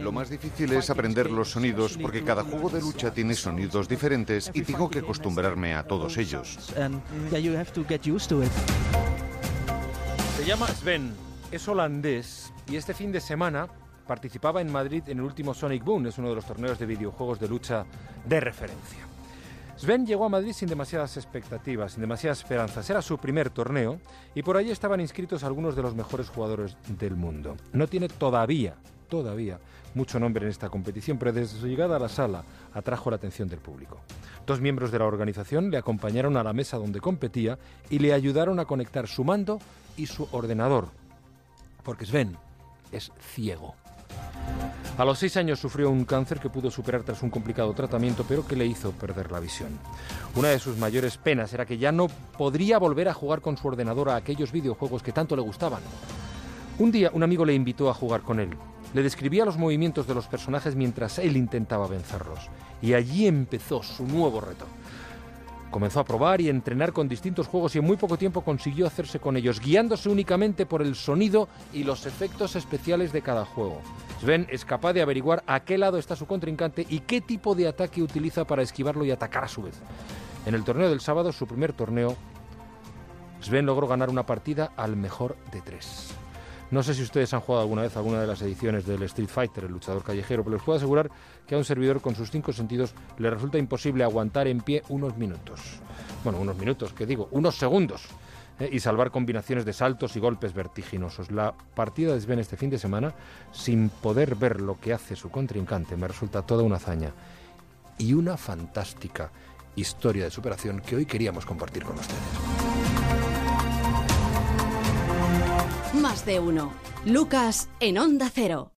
Lo más difícil es aprender los sonidos porque cada juego de lucha tiene sonidos diferentes y tengo que acostumbrarme a todos ellos. Se llama Sven, es holandés y este fin de semana participaba en Madrid en el último Sonic Boom, es uno de los torneos de videojuegos de lucha de referencia. Sven llegó a Madrid sin demasiadas expectativas, sin demasiadas esperanzas. Era su primer torneo y por allí estaban inscritos algunos de los mejores jugadores del mundo. No tiene todavía, todavía, mucho nombre en esta competición, pero desde su llegada a la sala atrajo la atención del público. Dos miembros de la organización le acompañaron a la mesa donde competía y le ayudaron a conectar su mando y su ordenador, porque Sven es ciego. A los seis años sufrió un cáncer que pudo superar tras un complicado tratamiento, pero que le hizo perder la visión. Una de sus mayores penas era que ya no podría volver a jugar con su ordenador a aquellos videojuegos que tanto le gustaban. Un día un amigo le invitó a jugar con él. Le describía los movimientos de los personajes mientras él intentaba vencerlos. Y allí empezó su nuevo reto. Comenzó a probar y entrenar con distintos juegos y en muy poco tiempo consiguió hacerse con ellos, guiándose únicamente por el sonido y los efectos especiales de cada juego. Sven es capaz de averiguar a qué lado está su contrincante y qué tipo de ataque utiliza para esquivarlo y atacar a su vez. En el torneo del sábado, su primer torneo, Sven logró ganar una partida al mejor de tres. No sé si ustedes han jugado alguna vez alguna de las ediciones del Street Fighter, el luchador callejero, pero les puedo asegurar que a un servidor con sus cinco sentidos le resulta imposible aguantar en pie unos minutos. Bueno, unos minutos, que digo, unos segundos. Eh, y salvar combinaciones de saltos y golpes vertiginosos. La partida de Sven este fin de semana, sin poder ver lo que hace su contrincante, me resulta toda una hazaña y una fantástica historia de superación que hoy queríamos compartir con ustedes. Más de uno. Lucas en Onda Cero.